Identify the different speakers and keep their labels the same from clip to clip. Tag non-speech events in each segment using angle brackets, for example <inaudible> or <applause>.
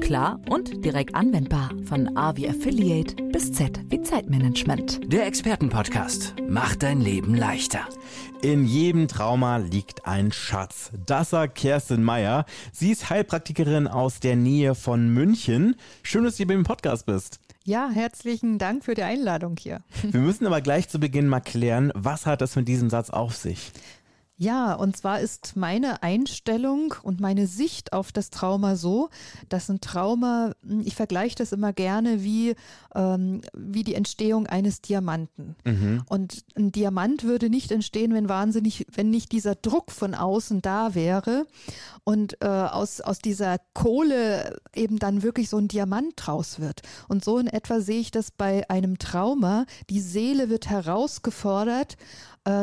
Speaker 1: klar und direkt anwendbar. Von A wie Affiliate bis Z wie Zeitmanagement.
Speaker 2: Der Expertenpodcast macht dein Leben leichter.
Speaker 3: In jedem Trauma liegt ein Schatz. Das sagt Kerstin Meyer. Sie ist Heilpraktikerin aus der Nähe von München. Schön, dass du hier beim Podcast bist.
Speaker 4: Ja, herzlichen Dank für die Einladung hier.
Speaker 3: Wir müssen aber gleich zu Beginn mal klären, was hat es mit diesem Satz auf sich?
Speaker 4: Ja, und zwar ist meine Einstellung und meine Sicht auf das Trauma so, dass ein Trauma, hm, ich vergleiche das immer gerne wie, ähm, wie die Entstehung eines Diamanten. Mhm. Und ein Diamant würde nicht entstehen, wenn wahnsinnig, wenn nicht dieser Druck von außen da wäre und äh, aus, aus dieser Kohle eben dann wirklich so ein Diamant draus wird. Und so in etwa sehe ich das bei einem Trauma. Die Seele wird herausgefordert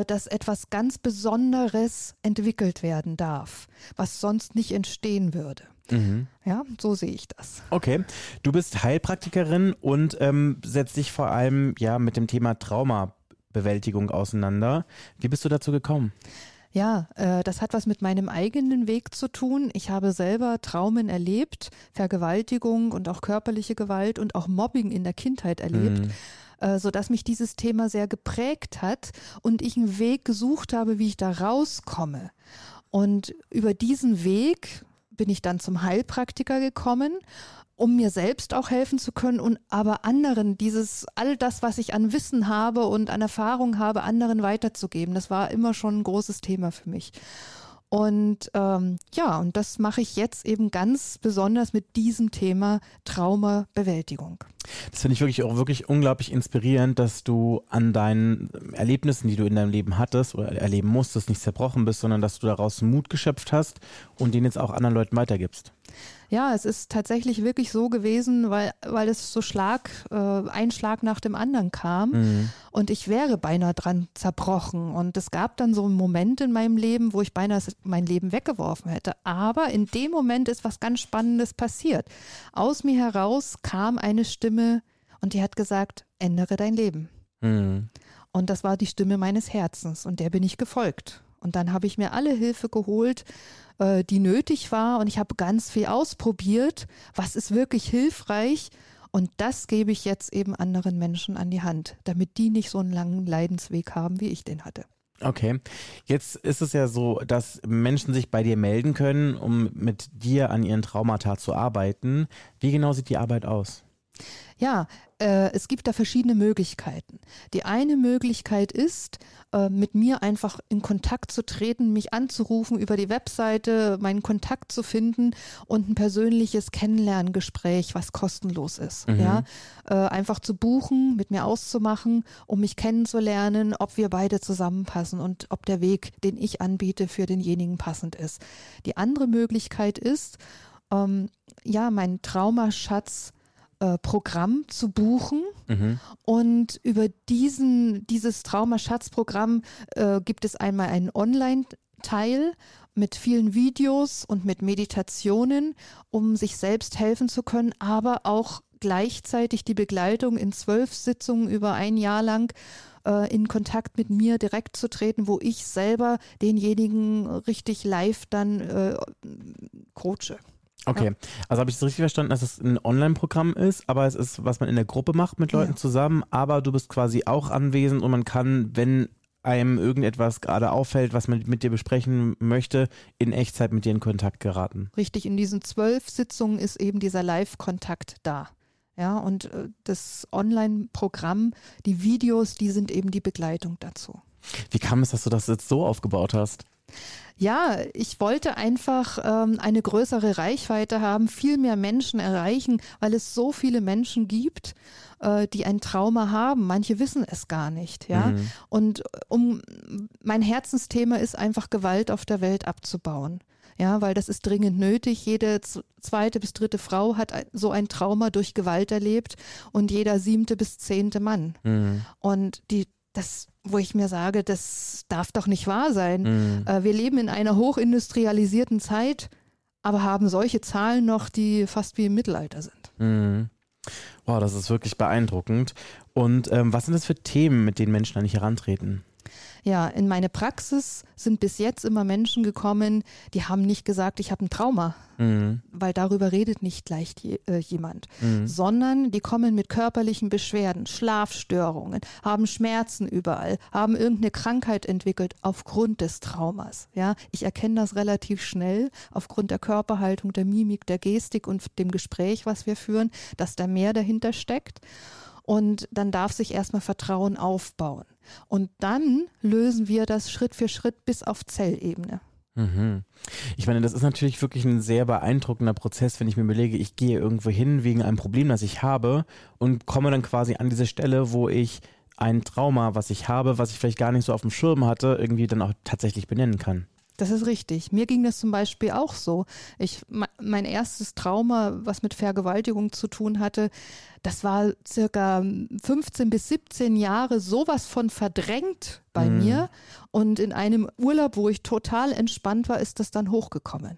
Speaker 4: dass etwas ganz Besonderes entwickelt werden darf, was sonst nicht entstehen würde. Mhm. Ja, so sehe ich das.
Speaker 3: Okay, du bist Heilpraktikerin und ähm, setzt dich vor allem ja mit dem Thema Traumabewältigung auseinander. Wie bist du dazu gekommen?
Speaker 4: Ja, äh, das hat was mit meinem eigenen Weg zu tun. Ich habe selber Traumen erlebt, Vergewaltigung und auch körperliche Gewalt und auch Mobbing in der Kindheit erlebt. Mhm äh, sodass mich dieses Thema sehr geprägt hat und ich einen Weg gesucht habe, wie ich da rauskomme. Und über diesen Weg bin ich dann zum Heilpraktiker gekommen, um mir selbst auch helfen zu können und aber anderen dieses, all das, was ich an Wissen habe und an Erfahrung habe, anderen weiterzugeben. Das war immer schon ein großes Thema für mich. Und ähm, ja, und das mache ich jetzt eben ganz besonders mit diesem Thema Traumabewältigung.
Speaker 3: Das finde ich wirklich auch wirklich unglaublich inspirierend, dass du an deinen Erlebnissen, die du in deinem Leben hattest oder erleben musstest, nicht zerbrochen bist, sondern dass du daraus Mut geschöpft hast und den jetzt auch anderen Leuten weitergibst.
Speaker 4: Ja, es ist tatsächlich wirklich so gewesen, weil, weil es so Schlag, äh, ein Schlag nach dem anderen kam mhm. und ich wäre beinahe dran zerbrochen. Und es gab dann so einen Moment in meinem Leben, wo ich beinahe mein Leben weggeworfen hätte. Aber in dem Moment ist was ganz Spannendes passiert. Aus mir heraus kam eine Stimme und die hat gesagt, ändere dein Leben. Mhm. Und das war die Stimme meines Herzens und der bin ich gefolgt. Und dann habe ich mir alle Hilfe geholt, äh, die nötig war. Und ich habe ganz viel ausprobiert. Was ist wirklich hilfreich? Und das gebe ich jetzt eben anderen Menschen an die Hand, damit die nicht so einen langen Leidensweg haben, wie ich den hatte.
Speaker 3: Okay. Jetzt ist es ja so, dass Menschen sich bei dir melden können, um mit dir an ihren Traumata zu arbeiten. Wie genau sieht die Arbeit aus?
Speaker 4: Ja, äh, es gibt da verschiedene Möglichkeiten. Die eine Möglichkeit ist, äh, mit mir einfach in Kontakt zu treten, mich anzurufen, über die Webseite meinen Kontakt zu finden und ein persönliches Kennenlerngespräch, was kostenlos ist. Mhm. Ja, äh, einfach zu buchen, mit mir auszumachen, um mich kennenzulernen, ob wir beide zusammenpassen und ob der Weg, den ich anbiete, für denjenigen passend ist. Die andere Möglichkeit ist, ähm, ja, meinen Traumaschatz äh, Programm zu buchen. Mhm. Und über diesen, dieses Traumaschatzprogramm äh, gibt es einmal einen Online-Teil mit vielen Videos und mit Meditationen, um sich selbst helfen zu können, aber auch gleichzeitig die Begleitung in zwölf Sitzungen über ein Jahr lang äh, in Kontakt mit mir direkt zu treten, wo ich selber denjenigen richtig live dann äh, coache.
Speaker 3: Okay, ja. also habe ich es richtig verstanden, dass es ein Online-Programm ist, aber es ist, was man in der Gruppe macht mit Leuten ja. zusammen, aber du bist quasi auch anwesend und man kann, wenn einem irgendetwas gerade auffällt, was man mit dir besprechen möchte, in Echtzeit mit dir in Kontakt geraten.
Speaker 4: Richtig, in diesen zwölf Sitzungen ist eben dieser Live-Kontakt da. Ja, und äh, das Online-Programm, die Videos, die sind eben die Begleitung dazu.
Speaker 3: Wie kam es, dass du das jetzt so aufgebaut hast?
Speaker 4: Ja, ich wollte einfach ähm, eine größere Reichweite haben, viel mehr Menschen erreichen, weil es so viele Menschen gibt, äh, die ein Trauma haben. Manche wissen es gar nicht, ja. Mhm. Und um mein Herzensthema ist einfach Gewalt auf der Welt abzubauen. Ja, weil das ist dringend nötig. Jede zweite bis dritte Frau hat so ein Trauma durch Gewalt erlebt und jeder siebte bis zehnte Mann. Mhm. Und die, das wo ich mir sage, das darf doch nicht wahr sein. Mhm. Äh, wir leben in einer hochindustrialisierten Zeit, aber haben solche Zahlen noch, die fast wie im Mittelalter sind.
Speaker 3: Mhm. Wow, das ist wirklich beeindruckend. Und ähm, was sind das für Themen, mit denen Menschen da nicht herantreten?
Speaker 4: Ja, in meine Praxis sind bis jetzt immer Menschen gekommen, die haben nicht gesagt, ich habe ein Trauma, mhm. weil darüber redet nicht leicht je, äh, jemand, mhm. sondern die kommen mit körperlichen Beschwerden, Schlafstörungen, haben Schmerzen überall, haben irgendeine Krankheit entwickelt aufgrund des Traumas. Ja, ich erkenne das relativ schnell aufgrund der Körperhaltung, der Mimik, der Gestik und dem Gespräch, was wir führen, dass da mehr dahinter steckt. Und dann darf sich erstmal Vertrauen aufbauen. Und dann lösen wir das Schritt für Schritt bis auf Zellebene.
Speaker 3: Mhm. Ich meine, das ist natürlich wirklich ein sehr beeindruckender Prozess, wenn ich mir überlege, ich gehe irgendwo hin wegen einem Problem, das ich habe und komme dann quasi an diese Stelle, wo ich ein Trauma, was ich habe, was ich vielleicht gar nicht so auf dem Schirm hatte, irgendwie dann auch tatsächlich benennen kann.
Speaker 4: Das ist richtig. Mir ging das zum Beispiel auch so. Ich, mein erstes Trauma, was mit Vergewaltigung zu tun hatte, das war circa 15 bis 17 Jahre sowas von verdrängt bei mhm. mir. Und in einem Urlaub, wo ich total entspannt war, ist das dann hochgekommen.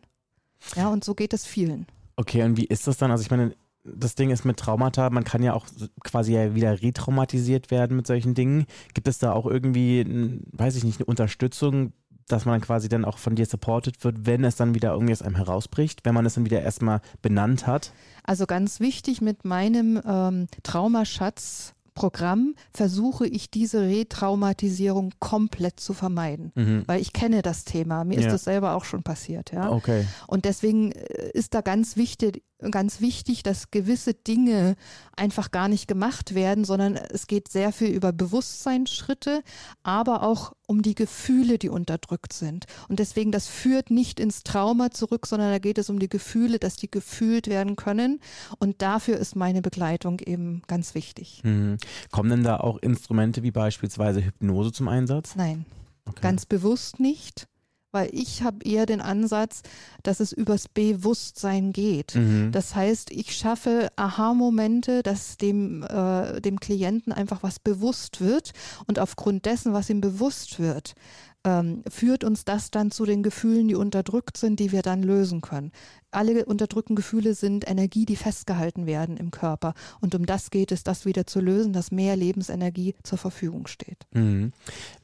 Speaker 4: Ja, und so geht es vielen.
Speaker 3: Okay, und wie ist das dann? Also ich meine, das Ding ist mit Traumata, man kann ja auch quasi ja wieder retraumatisiert werden mit solchen Dingen. Gibt es da auch irgendwie, weiß ich nicht, eine Unterstützung dass man dann quasi dann auch von dir supported wird, wenn es dann wieder irgendwie aus einem herausbricht, wenn man es dann wieder erstmal benannt hat?
Speaker 4: Also ganz wichtig mit meinem ähm, Traumaschatz Programm versuche ich diese Retraumatisierung komplett zu vermeiden, mhm. weil ich kenne das Thema. Mir ja. ist das selber auch schon passiert. Ja?
Speaker 3: Okay.
Speaker 4: Und deswegen äh, ist da ganz wichtig, ganz wichtig, dass gewisse Dinge einfach gar nicht gemacht werden, sondern es geht sehr viel über Bewusstseinsschritte, aber auch um die Gefühle, die unterdrückt sind. Und deswegen, das führt nicht ins Trauma zurück, sondern da geht es um die Gefühle, dass die gefühlt werden können. Und dafür ist meine Begleitung eben ganz wichtig.
Speaker 3: Mhm. Kommen denn da auch Instrumente wie beispielsweise Hypnose zum Einsatz?
Speaker 4: Nein, okay. ganz bewusst nicht weil ich habe eher den Ansatz, dass es übers Bewusstsein geht. Mhm. Das heißt, ich schaffe Aha-Momente, dass dem, äh, dem Klienten einfach was bewusst wird und aufgrund dessen, was ihm bewusst wird, ähm, führt uns das dann zu den Gefühlen, die unterdrückt sind, die wir dann lösen können. Alle unterdrückten Gefühle sind Energie, die festgehalten werden im Körper. Und um das geht es, das wieder zu lösen, dass mehr Lebensenergie zur Verfügung steht.
Speaker 3: Mhm.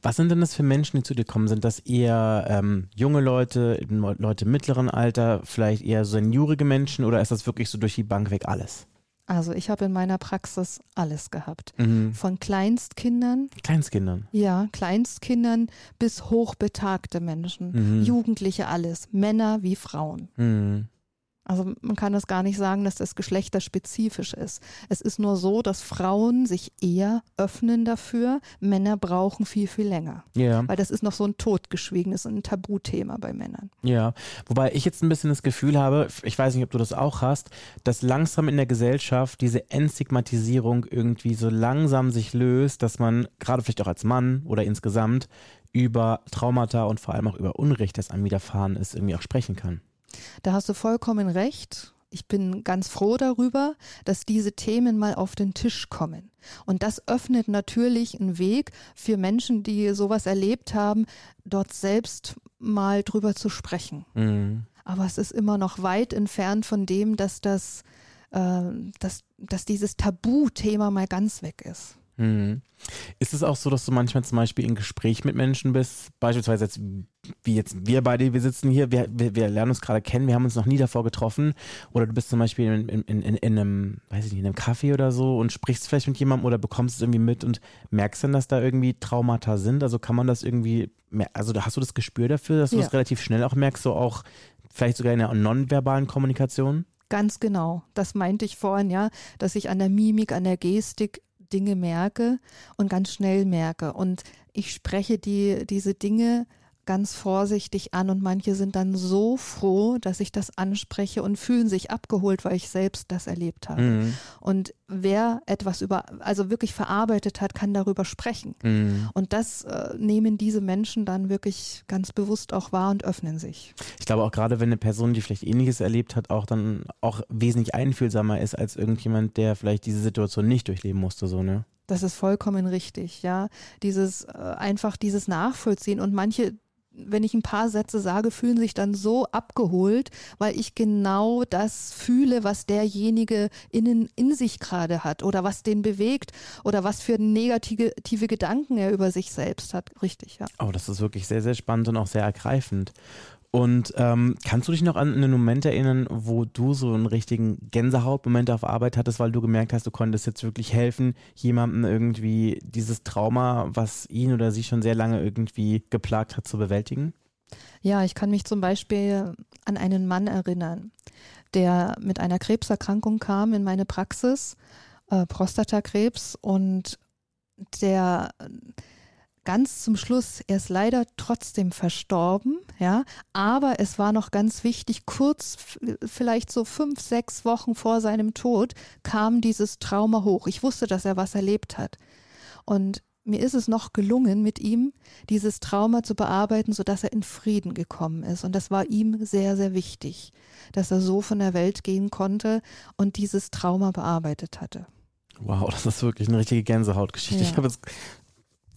Speaker 3: Was sind denn das für Menschen, die zu dir kommen? Sind das eher ähm, junge Leute, Leute mittleren Alter, vielleicht eher seniorige Menschen oder ist das wirklich so durch die Bank weg alles?
Speaker 4: Also ich habe in meiner Praxis alles gehabt. Mhm. Von Kleinstkindern.
Speaker 3: Kleinstkindern.
Speaker 4: Ja, Kleinstkindern bis hochbetagte Menschen. Mhm. Jugendliche alles. Männer wie Frauen. Mhm. Also man kann das gar nicht sagen, dass das geschlechterspezifisch ist. Es ist nur so, dass Frauen sich eher öffnen dafür. Männer brauchen viel, viel länger.
Speaker 3: Ja.
Speaker 4: Weil das ist noch so ein totgeschwiegenes, ein Tabuthema bei Männern.
Speaker 3: Ja, wobei ich jetzt ein bisschen das Gefühl habe, ich weiß nicht, ob du das auch hast, dass langsam in der Gesellschaft diese Entstigmatisierung irgendwie so langsam sich löst, dass man gerade vielleicht auch als Mann oder insgesamt über Traumata und vor allem auch über Unrecht, das einem widerfahren ist, irgendwie auch sprechen kann.
Speaker 4: Da hast du vollkommen recht. Ich bin ganz froh darüber, dass diese Themen mal auf den Tisch kommen. Und das öffnet natürlich einen Weg für Menschen, die sowas erlebt haben, dort selbst mal drüber zu sprechen. Mhm. Aber es ist immer noch weit entfernt von dem, dass das, äh, dass, dass dieses Tabuthema mal ganz weg ist.
Speaker 3: Mhm. Ist es auch so, dass du manchmal zum Beispiel in Gespräch mit Menschen bist, beispielsweise jetzt, wie jetzt wir beide, wir sitzen hier, wir, wir, wir lernen uns gerade kennen, wir haben uns noch nie davor getroffen, oder du bist zum Beispiel in, in, in, in einem, weiß ich nicht, in einem Café oder so und sprichst vielleicht mit jemandem oder bekommst es irgendwie mit und merkst dann, dass da irgendwie Traumata sind, also kann man das irgendwie, also hast du das Gespür dafür, dass du ja. das relativ schnell auch merkst, so auch vielleicht sogar in der nonverbalen Kommunikation?
Speaker 4: Ganz genau. Das meinte ich vorhin, ja, dass ich an der Mimik, an der Gestik Dinge merke und ganz schnell merke. Und ich spreche die, diese Dinge ganz vorsichtig an und manche sind dann so froh, dass ich das anspreche und fühlen sich abgeholt, weil ich selbst das erlebt habe. Mhm. Und wer etwas über, also wirklich verarbeitet hat, kann darüber sprechen. Mhm. Und das äh, nehmen diese Menschen dann wirklich ganz bewusst auch wahr und öffnen sich.
Speaker 3: Ich glaube auch gerade, wenn eine Person, die vielleicht ähnliches erlebt hat, auch dann auch wesentlich einfühlsamer ist als irgendjemand, der vielleicht diese Situation nicht durchleben musste, so, ne?
Speaker 4: Das ist vollkommen richtig, ja. Dieses äh, einfach dieses Nachvollziehen und manche wenn ich ein paar Sätze sage, fühlen sich dann so abgeholt, weil ich genau das fühle, was derjenige innen in sich gerade hat oder was den bewegt oder was für negative Gedanken er über sich selbst hat. Richtig, ja.
Speaker 3: Oh, das ist wirklich sehr, sehr spannend und auch sehr ergreifend. Und ähm, kannst du dich noch an einen Moment erinnern, wo du so einen richtigen Gänsehautmoment auf Arbeit hattest, weil du gemerkt hast, du konntest jetzt wirklich helfen, jemandem irgendwie dieses Trauma, was ihn oder sie schon sehr lange irgendwie geplagt hat, zu bewältigen?
Speaker 4: Ja, ich kann mich zum Beispiel an einen Mann erinnern, der mit einer Krebserkrankung kam in meine Praxis, äh, Prostatakrebs, und der ganz zum Schluss, er ist leider trotzdem verstorben, ja, aber es war noch ganz wichtig, kurz, vielleicht so fünf, sechs Wochen vor seinem Tod, kam dieses Trauma hoch. Ich wusste, dass er was erlebt hat. Und mir ist es noch gelungen, mit ihm dieses Trauma zu bearbeiten, sodass er in Frieden gekommen ist. Und das war ihm sehr, sehr wichtig, dass er so von der Welt gehen konnte und dieses Trauma bearbeitet hatte.
Speaker 3: Wow, das ist wirklich eine richtige Gänsehautgeschichte. Ja. Ich habe jetzt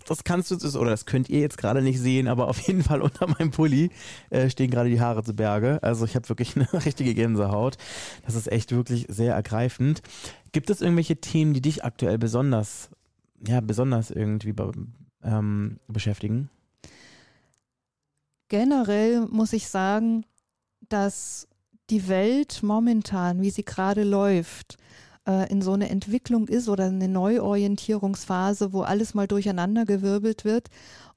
Speaker 3: das kannst du oder das könnt ihr jetzt gerade nicht sehen, aber auf jeden Fall unter meinem Pulli äh, stehen gerade die Haare zu Berge. Also ich habe wirklich <laughs> eine richtige Gänsehaut. Das ist echt wirklich sehr ergreifend. Gibt es irgendwelche Themen, die dich aktuell besonders, ja, besonders irgendwie ähm, beschäftigen?
Speaker 4: Generell muss ich sagen, dass die Welt momentan, wie sie gerade läuft, äh, in so eine Entwicklung ist oder eine Neuorientierungsphase, wo alles mal durcheinandergewirbelt wird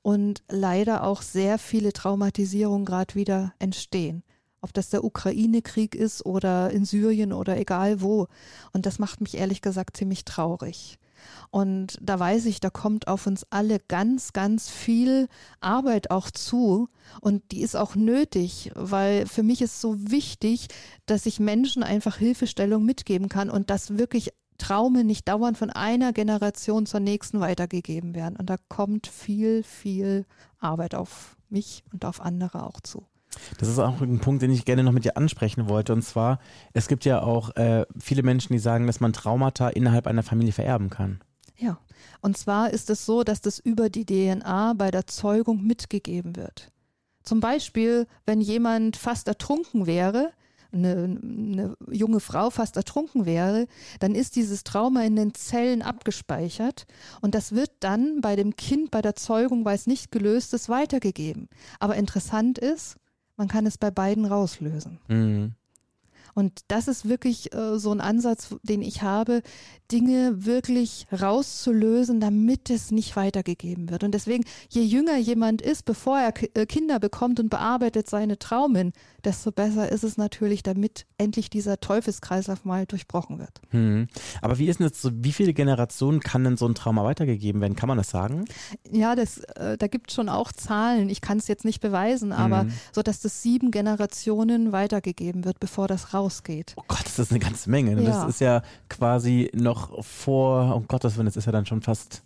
Speaker 4: und leider auch sehr viele Traumatisierungen gerade wieder entstehen. Ob das der Ukraine-Krieg ist oder in Syrien oder egal wo. Und das macht mich ehrlich gesagt ziemlich traurig. Und da weiß ich, da kommt auf uns alle ganz, ganz viel Arbeit auch zu. Und die ist auch nötig, weil für mich ist so wichtig, dass ich Menschen einfach Hilfestellung mitgeben kann und dass wirklich Traume nicht dauernd von einer Generation zur nächsten weitergegeben werden. Und da kommt viel, viel Arbeit auf mich und auf andere auch zu.
Speaker 3: Das ist auch ein Punkt, den ich gerne noch mit dir ansprechen wollte. Und zwar, es gibt ja auch äh, viele Menschen, die sagen, dass man Traumata innerhalb einer Familie vererben kann.
Speaker 4: Ja, und zwar ist es so, dass das über die DNA bei der Zeugung mitgegeben wird. Zum Beispiel, wenn jemand fast ertrunken wäre, eine, eine, junge Frau fast ertrunken wäre, dann ist dieses Trauma in den Zellen abgespeichert und das wird dann bei dem Kind bei der Zeugung, weil es nicht gelöst ist, weitergegeben. Aber interessant ist, man kann es bei beiden rauslösen. Mhm. Und das ist wirklich äh, so ein Ansatz, den ich habe, Dinge wirklich rauszulösen, damit es nicht weitergegeben wird. Und deswegen, je jünger jemand ist, bevor er äh, Kinder bekommt und bearbeitet seine Traumen, desto besser ist es natürlich, damit endlich dieser Teufelskreislauf mal durchbrochen wird.
Speaker 3: Hm. Aber wie ist denn so, wie viele Generationen kann denn so ein Trauma weitergegeben werden? Kann man das sagen?
Speaker 4: Ja, das, äh, da gibt es schon auch Zahlen. Ich kann es jetzt nicht beweisen, aber hm. so, dass das sieben Generationen weitergegeben wird, bevor das rausgeht.
Speaker 3: Oh Gott, das ist eine ganze Menge. Ne? Ja. Das ist ja quasi noch vor, um Gottes Willen, das ist ja dann schon fast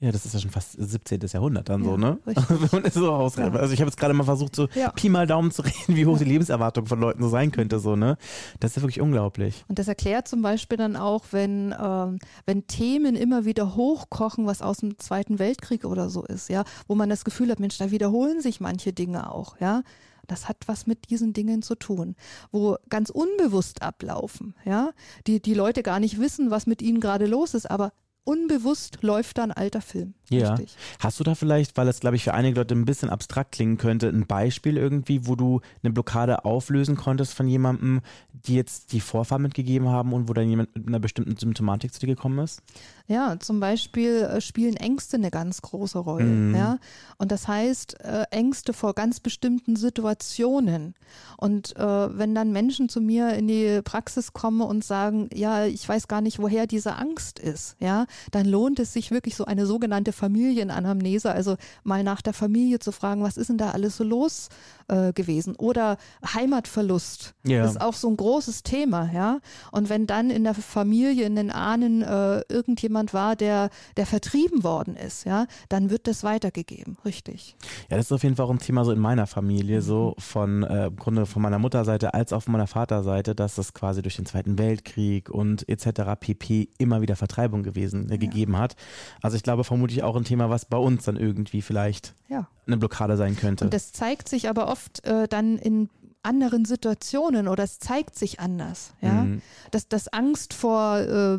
Speaker 3: ja, das ist ja schon fast 17. Jahrhundert dann ja, so, ne? <laughs> Wenn man so ausrechnet. Ja. Also ich habe jetzt gerade mal versucht, so ja. Pi mal Daumen zu reden, wie hoch die Lebenserwartung von Leuten so sein könnte, so, ne? Das ist ja wirklich unglaublich.
Speaker 4: Und das erklärt zum Beispiel dann auch, wenn, ähm, wenn Themen immer wieder hochkochen, was aus dem Zweiten Weltkrieg oder so ist, ja, wo man das Gefühl hat, Mensch, da wiederholen sich manche Dinge auch, ja. Das hat was mit diesen Dingen zu tun, wo ganz unbewusst ablaufen, ja, die, die Leute gar nicht wissen, was mit ihnen gerade los ist, aber unbewusst läuft da ein alter Film.
Speaker 3: Ja. Richtig. Hast du da vielleicht, weil es, glaube ich, für einige Leute ein bisschen abstrakt klingen könnte, ein Beispiel irgendwie, wo du eine Blockade auflösen konntest von jemandem, die jetzt die Vorfahren mitgegeben haben und wo dann jemand mit einer bestimmten Symptomatik zu dir gekommen ist?
Speaker 4: Ja, zum Beispiel äh, spielen Ängste eine ganz große Rolle. Mhm. Ja? Und das heißt, äh, Ängste vor ganz bestimmten Situationen. Und äh, wenn dann Menschen zu mir in die Praxis kommen und sagen, ja, ich weiß gar nicht, woher diese Angst ist, ja, dann lohnt es sich wirklich so eine sogenannte Familienanamnese, also mal nach der Familie zu fragen, was ist denn da alles so los äh, gewesen? Oder Heimatverlust ja. ist auch so ein großes Thema, ja. Und wenn dann in der Familie, in den Ahnen äh, irgendjemand war, der, der vertrieben worden ist, ja, dann wird das weitergegeben, richtig.
Speaker 3: Ja, das ist auf jeden Fall auch ein Thema so in meiner Familie, so mhm. von äh, im Grunde von meiner Mutterseite als auch von meiner Vaterseite, dass das quasi durch den Zweiten Weltkrieg und etc. pp. immer wieder Vertreibung gewesen ähm, gegeben hat. Also ich glaube vermutlich auch ein Thema, was bei uns dann irgendwie vielleicht
Speaker 4: Ja.
Speaker 3: eine Blockade sein könnte.
Speaker 4: Und das zeigt sich aber oft äh, dann in anderen Situationen oder es zeigt sich anders. Ja?
Speaker 3: Mhm.
Speaker 4: Dass, dass Angst vor, äh,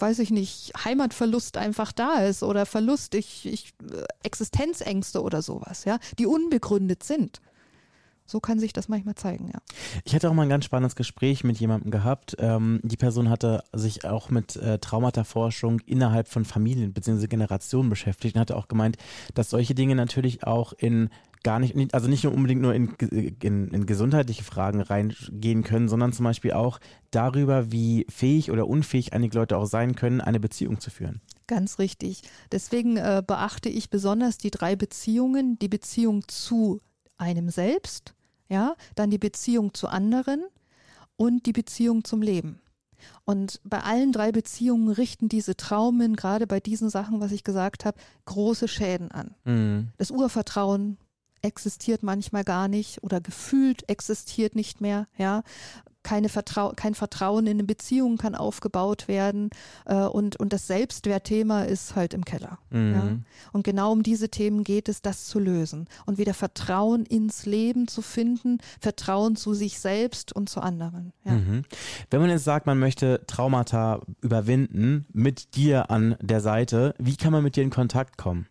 Speaker 4: weiß ich nicht, Heimatverlust einfach da ist oder Verlust, ich, ich, äh, Existenzängste oder sowas, ja, die unbegründet sind. So kann sich das manchmal zeigen, ja.
Speaker 3: Ich hatte auch mal ein ganz spannendes Gespräch mit jemandem gehabt. Ähm, die Person hatte sich auch mit äh, Traumata-Forschung innerhalb von Familien bzw. Generationen beschäftigt und hatte auch gemeint, dass solche Dinge natürlich auch in gar nicht, also nicht nur unbedingt nur in, in, in gesundheitliche Fragen reingehen können, sondern zum Beispiel auch darüber, wie fähig oder unfähig einige Leute auch sein können, eine Beziehung zu führen.
Speaker 4: Ganz richtig. Deswegen äh, beachte ich besonders die drei Beziehungen, die Beziehung zu einem selbst, ja, dann die Beziehung zu anderen und die Beziehung zum Leben. Und bei allen drei Beziehungen richten diese Traumen, gerade bei diesen Sachen, was ich gesagt habe, große Schäden an.
Speaker 3: Mhm.
Speaker 4: Das Urvertrauen existiert manchmal gar nicht oder gefühlt existiert nicht mehr, ja. Keine Vertrau kein Vertrauen in eine Beziehung kann aufgebaut werden äh, und, und das Selbstwertthema ist halt im Keller.
Speaker 3: Mhm.
Speaker 4: Ja. Und genau um diese Themen geht es, das zu lösen und wieder Vertrauen ins Leben zu finden, Vertrauen zu sich selbst und zu anderen. Ja.
Speaker 3: Mhm. Wenn man jetzt sagt, man möchte Traumata überwinden, mit dir an der Seite, wie kann man mit dir in Kontakt kommen?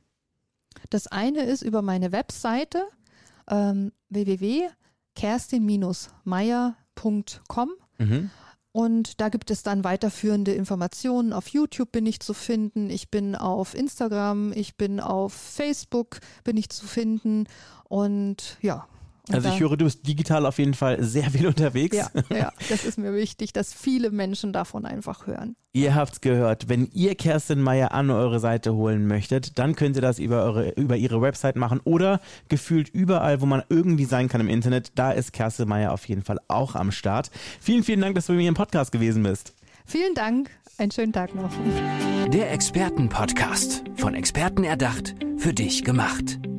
Speaker 4: Das eine ist über meine Webseite ähm, www.kerstin-meier.com
Speaker 3: Mhm.
Speaker 4: und da gibt es dann weiterführende Informationen. Auf YouTube bin ich zu finden, ich bin auf Instagram, ich bin auf Facebook, bin ich zu finden und ja.
Speaker 3: Also ich höre, du bist digital auf jeden Fall sehr viel unterwegs.
Speaker 4: ja, ja, <laughs> das ist mir wichtig, dass viele Menschen davon einfach hören.
Speaker 3: Ihr habt's gehört. Wenn ihr Kerstin Meyer an eure Seite holen möchtet, dann könnt ihr das über, eure, über ihre Website machen oder gefühlt überall, wo man irgendwie sein kann im Internet. Da ist Kerstin Meyer auf jeden Fall auch am Start. Vielen, vielen Dank, dass du bei mir im Podcast gewesen bist.
Speaker 4: Vielen Dank, einen schönen Tag noch.
Speaker 2: Der Expertenpodcast. Von Experten erdacht, für dich gemacht.